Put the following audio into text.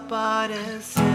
desaparecer.